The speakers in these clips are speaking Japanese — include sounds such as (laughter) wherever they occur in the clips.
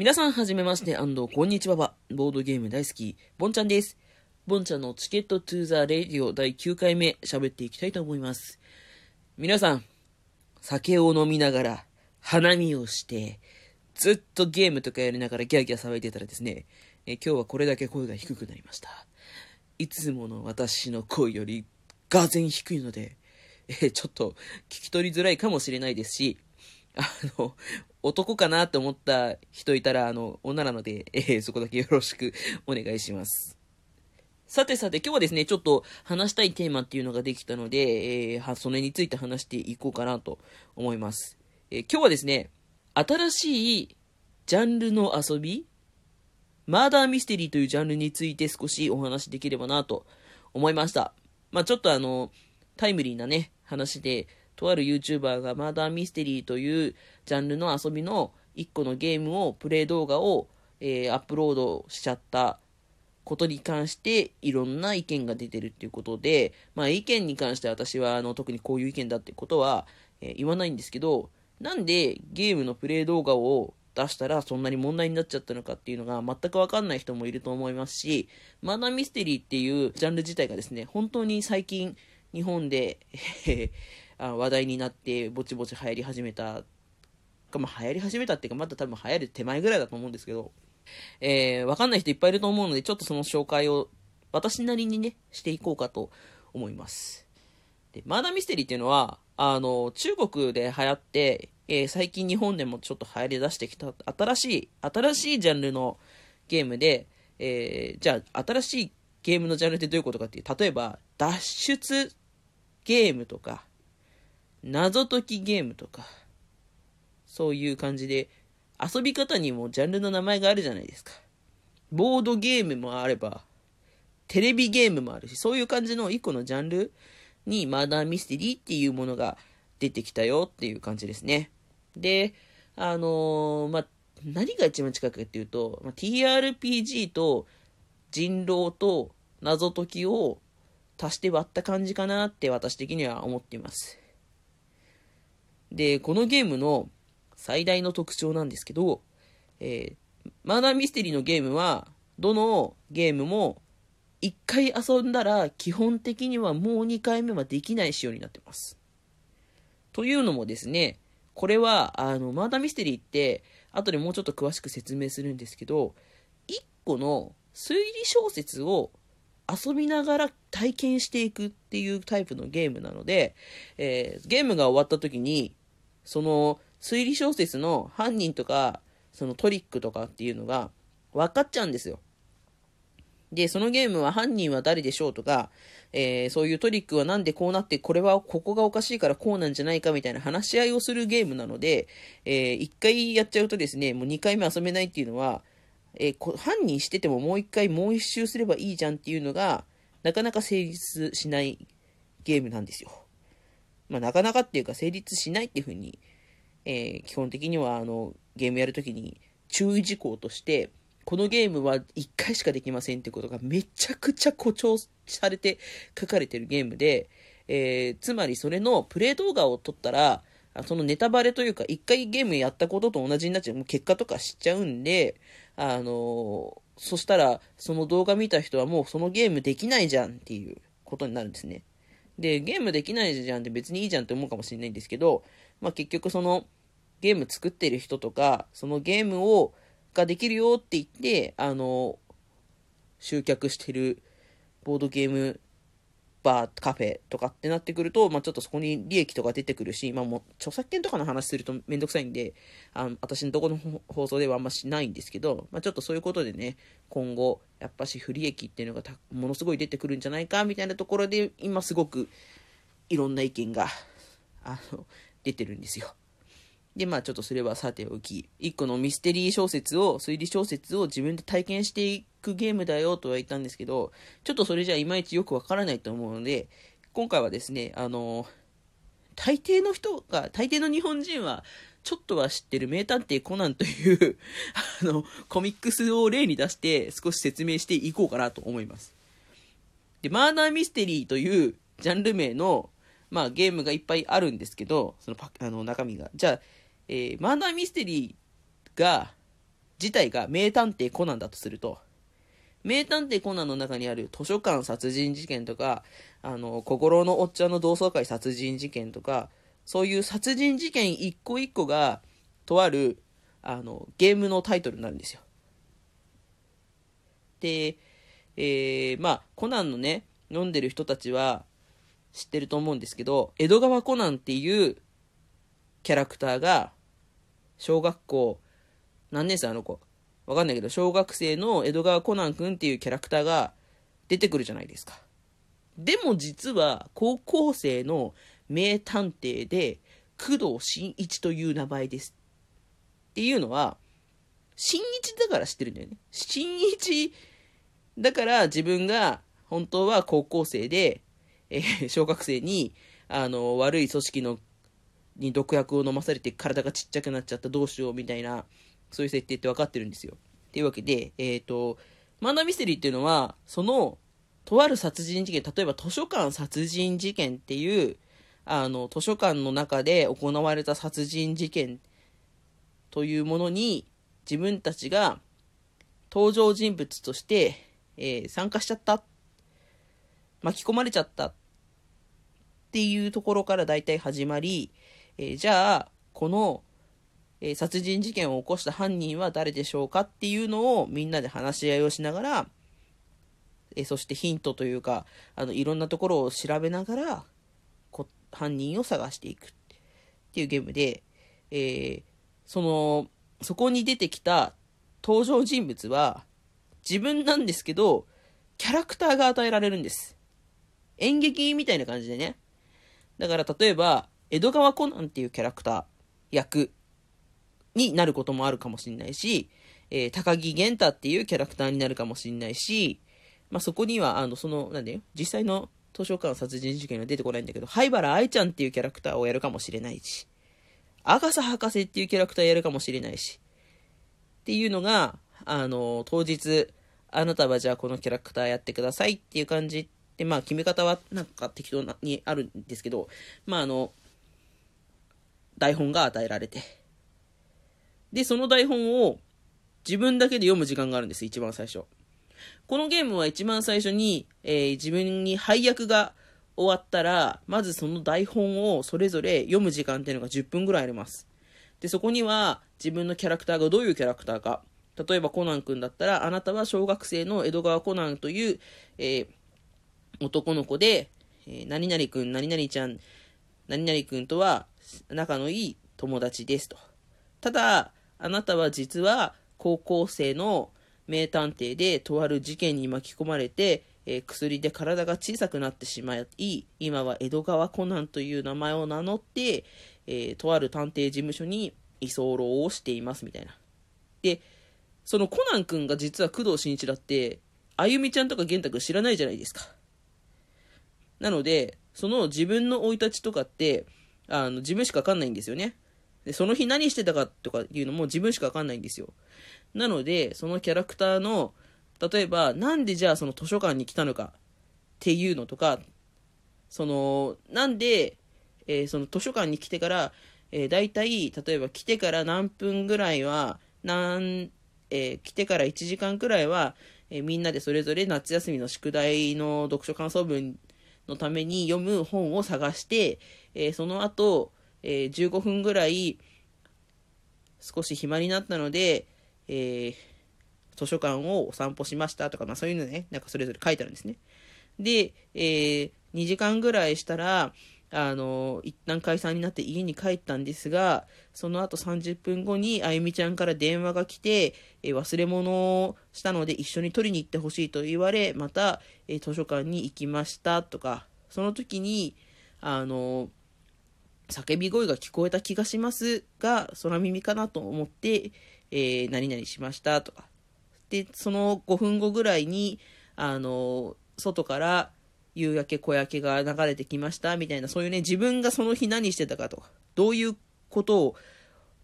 皆さんはじめまして、こんにちはば。ボードゲーム大好き、ボンちゃんです。ボンちゃんのチケットトゥーザレディオ第9回目、喋っていきたいと思います。皆さん、酒を飲みながら、花見をして、ずっとゲームとかやりながらギャーギャー騒いでたらですね、え今日はこれだけ声が低くなりました。いつもの私の声より、がぜん低いので、えちょっと聞き取りづらいかもしれないですし、あの、男かなって思った人いたら、あの、女なので、(laughs) えー、そこだけよろしく (laughs) お願いします。さてさて、今日はですね、ちょっと話したいテーマっていうのができたので、えー、それについて話していこうかなと思います。えー、今日はですね、新しいジャンルの遊びマーダーミステリーというジャンルについて少しお話できればなと思いました。まあ、ちょっとあの、タイムリーなね、話で、とある YouTuber がマーダーミステリーというジャンルの遊びの1個のゲームを、プレイ動画を、えー、アップロードしちゃったことに関していろんな意見が出てるっていうことで、まあ意見に関して私はあの特にこういう意見だってことは、えー、言わないんですけど、なんでゲームのプレイ動画を出したらそんなに問題になっちゃったのかっていうのが全くわかんない人もいると思いますし、マナーミステリーっていうジャンル自体がですね、本当に最近日本であ話題になってぼちぼち流行り始めたか、まあ、流行り始めたっていうかまだ多分流行る手前ぐらいだと思うんですけど、えー、わかんない人いっぱいいると思うので、ちょっとその紹介を私なりにね、していこうかと思います。で、マーダーミステリーっていうのは、あの、中国で流行って、えー、最近日本でもちょっと流行り出してきた新しい、新しいジャンルのゲームで、えー、じゃあ新しいゲームのジャンルってどういうことかっていう、例えば、脱出ゲームとか、謎解きゲームとか、そういう感じで、遊び方にもジャンルの名前があるじゃないですか。ボードゲームもあれば、テレビゲームもあるし、そういう感じの一個のジャンルにマーダーミステリーっていうものが出てきたよっていう感じですね。で、あのー、まあ、何が一番近くかっていうと、まあ、TRPG と人狼と謎解きを足して割った感じかなって私的には思っています。で、このゲームの最大の特徴なんですけど、えー、マーダーミステリーのゲームは、どのゲームも1回遊んだら基本的にはもう2回目はできない仕様になってます。というのもですね、これは、あの、マーダーミステリーって、後でもうちょっと詳しく説明するんですけど、1個の推理小説を遊びながら体験していくっていうタイプのゲームなので、えー、ゲームが終わった時に、その推理小説の犯人とか、そのトリックとかっていうのが分かっちゃうんですよ。で、そのゲームは犯人は誰でしょうとか、えー、そういうトリックはなんでこうなって、これはここがおかしいからこうなんじゃないかみたいな話し合いをするゲームなので、えー、1回やっちゃうとですね、もう2回目遊べないっていうのは、えー、犯人しててももう1回もう1周すればいいじゃんっていうのが、なかなか成立しないゲームなんですよ。まあ、なかなかっていうか成立しないっていうふうに、えー、基本的にはあのゲームやるときに注意事項として、このゲームは1回しかできませんってことがめちゃくちゃ誇張されて書かれてるゲームで、えー、つまりそれのプレイ動画を撮ったら、そのネタバレというか、1回ゲームやったことと同じになっちゃう、もう結果とか知っちゃうんで、あのー、そしたら、その動画見た人はもうそのゲームできないじゃんっていうことになるんですね。で、ゲームできないじゃんって別にいいじゃんって思うかもしれないんですけど、まあ、結局その、ゲーム作ってる人とか、そのゲームを、ができるよって言って、あの、集客してるボードゲームバー、カフェとかってなってくると、まあ、ちょっとそこに利益とか出てくるし、まあ、もう著作権とかの話するとめんどくさいんで、あの私のとこの放送ではあんましないんですけど、まあ、ちょっとそういうことでね、今後、やっぱし不利益っていうのがものすごい出てくるんじゃないかみたいなところで、今すごくいろんな意見が、あの、出てるんですよ。で、まあちょっとそれはさておき、一個のミステリー小説を、推理小説を自分で体験していくゲームだよとは言ったんですけど、ちょっとそれじゃいまいちよくわからないと思うので、今回はですね、あの、大抵の人が、大抵の日本人は、ちょっとは知ってる名探偵コナンという (laughs) あの、コミックスを例に出して少し説明していこうかなと思います。で、マーダーミステリーというジャンル名の、まあゲームがいっぱいあるんですけど、そのパあの中身が。じゃあ、えー、マーダーミステリーが自体が名探偵コナンだとすると、名探偵コナンの中にある図書館殺人事件とか、あの、心のおっちゃんの同窓会殺人事件とか、そういう殺人事件一個一個が、とある、あの、ゲームのタイトルになるんですよ。で、えー、まあ、コナンのね、読んでる人たちは知ってると思うんですけど、江戸川コナンっていうキャラクターが、小学校、何年生あの子？わかんないけど、小学生の江戸川コナン君っていうキャラクターが出てくるじゃないですか。でも実は、高校生の名探偵で、工藤新一という名前です。っていうのは、新一だから知ってるんだよね。新一だから自分が本当は高校生で、えー、小学生に、あの、悪い組織の、に毒薬を飲まされて体がちっちゃくなっちゃったどうしようみたいなそういう設定って分かってるんですよ。というわけで、えっ、ー、と、マンダミステリーっていうのは、その、とある殺人事件、例えば図書館殺人事件っていう、あの、図書館の中で行われた殺人事件というものに、自分たちが登場人物として、えー、参加しちゃった。巻き込まれちゃった。っていうところから大体始まり、えー、じゃあ、このえー、殺人事件を起こした犯人は誰でしょうかっていうのをみんなで話し合いをしながら、えー、そしてヒントというか、あの、いろんなところを調べながら、こ犯人を探していくっていうゲームで、えー、その、そこに出てきた登場人物は、自分なんですけど、キャラクターが与えられるんです。演劇みたいな感じでね。だから例えば、江戸川コナンっていうキャラクター、役になることもあるかもしれないし、えー、高木玄太っていうキャラクターになるかもしれないし、まあ、そこには、あの、その、なんだよ、実際の図書館殺人事件は出てこないんだけど、灰原愛ちゃんっていうキャラクターをやるかもしれないし、アガサ博士っていうキャラクターやるかもしれないし、っていうのが、あの、当日、あなたはじゃあこのキャラクターやってくださいっていう感じで、まあ、決め方はなんか適当にあるんですけど、まあ、あの、台本が与えられて、で、その台本を自分だけで読む時間があるんです、一番最初。このゲームは一番最初に、えー、自分に配役が終わったら、まずその台本をそれぞれ読む時間っていうのが10分ぐらいあります。で、そこには自分のキャラクターがどういうキャラクターか。例えばコナン君だったら、あなたは小学生の江戸川コナンという、えー、男の子で、えー、何々君、何々ちゃん、何々君とは仲のいい友達ですと。ただ、あなたは実は高校生の名探偵でとある事件に巻き込まれて、えー、薬で体が小さくなってしまい、今は江戸川コナンという名前を名乗って、えー、とある探偵事務所に居候をしていますみたいな。で、そのコナン君が実は工藤新一だって、あゆみちゃんとか玄太君知らないじゃないですか。なので、その自分の生い立ちとかって、あの、自分しかわかんないんですよね。で、その日何してたかとかいうのも自分しかわかんないんですよ。なので、そのキャラクターの、例えば、なんでじゃあその図書館に来たのかっていうのとか、その、なんで、えー、その図書館に来てから、えー、大体、例えば来てから何分ぐらいは、何、えー、来てから1時間くらいは、え、みんなでそれぞれ夏休みの宿題の読書感想文のために読む本を探して、えー、その後、えー、15分ぐらい少し暇になったので、えー、図書館をお散歩しましたとか、まあそういうのね、なんかそれぞれ書いてあるんですね。で、え、2時間ぐらいしたら、あの、一旦解散になって家に帰ったんですが、その後30分後にあゆみちゃんから電話が来て、え忘れ物をしたので一緒に取りに行ってほしいと言われ、また、え図書館に行きましたとか、その時に、あの、叫び声が聞こえた気がしますが、空耳かなと思って、えー、何々しましたとか。で、その5分後ぐらいに、あの、外から夕焼け小焼けが流れてきましたみたいな、そういうね、自分がその日何してたかとか、どういうことを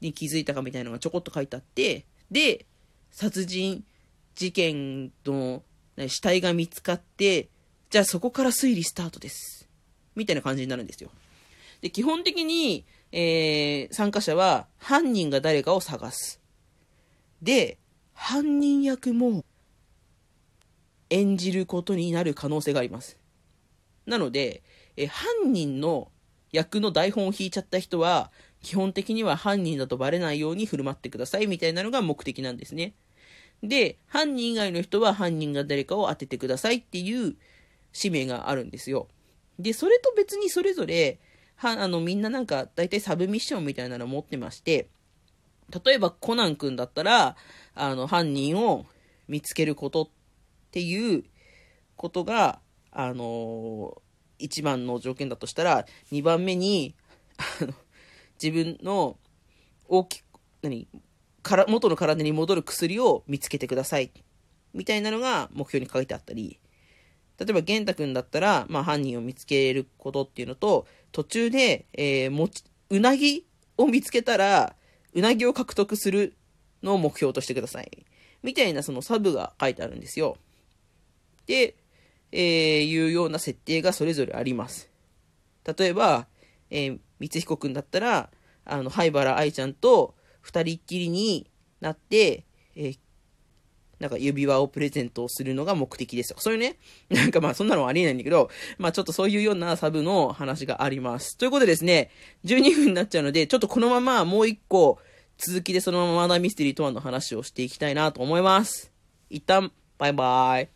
に気づいたかみたいなのがちょこっと書いてあって、で、殺人事件の死体が見つかって、じゃあそこから推理スタートです。みたいな感じになるんですよ。で、基本的に、えー、参加者は犯人が誰かを探す。で、犯人役も演じることになる可能性があります。なので、え犯人の役の台本を引いちゃった人は、基本的には犯人だとバレないように振る舞ってくださいみたいなのが目的なんですね。で、犯人以外の人は犯人が誰かを当ててくださいっていう使命があるんですよ。で、それと別にそれぞれ、は、あの、みんななんか、大体サブミッションみたいなの持ってまして、例えばコナン君だったら、あの、犯人を見つけることっていうことが、あの一番の条件だとしたら、2番目に、あの、自分の大きく、何から元の体に戻る薬を見つけてください。みたいなのが目標に書いてあったり、例えば、玄太くんだったら、まあ、犯人を見つけることっていうのと、途中で、えー、もち、うなぎを見つけたら、うなぎを獲得するのを目標としてください。みたいなそのサブが書いてあるんですよ。で、えー、いうような設定がそれぞれあります。例えば、えー、光彦くんだったら、あの、灰原愛ちゃんと二人っきりになって、えー、なんか指輪をプレゼントをするのが目的ですとか、そういうね、(laughs) なんかまあそんなのはありえないんだけど、まあちょっとそういうようなサブの話があります。ということでですね、12分になっちゃうので、ちょっとこのままもう一個、続きでそのままマーダミステリーとはの話をしていきたいなと思います。一旦、バイバーイ。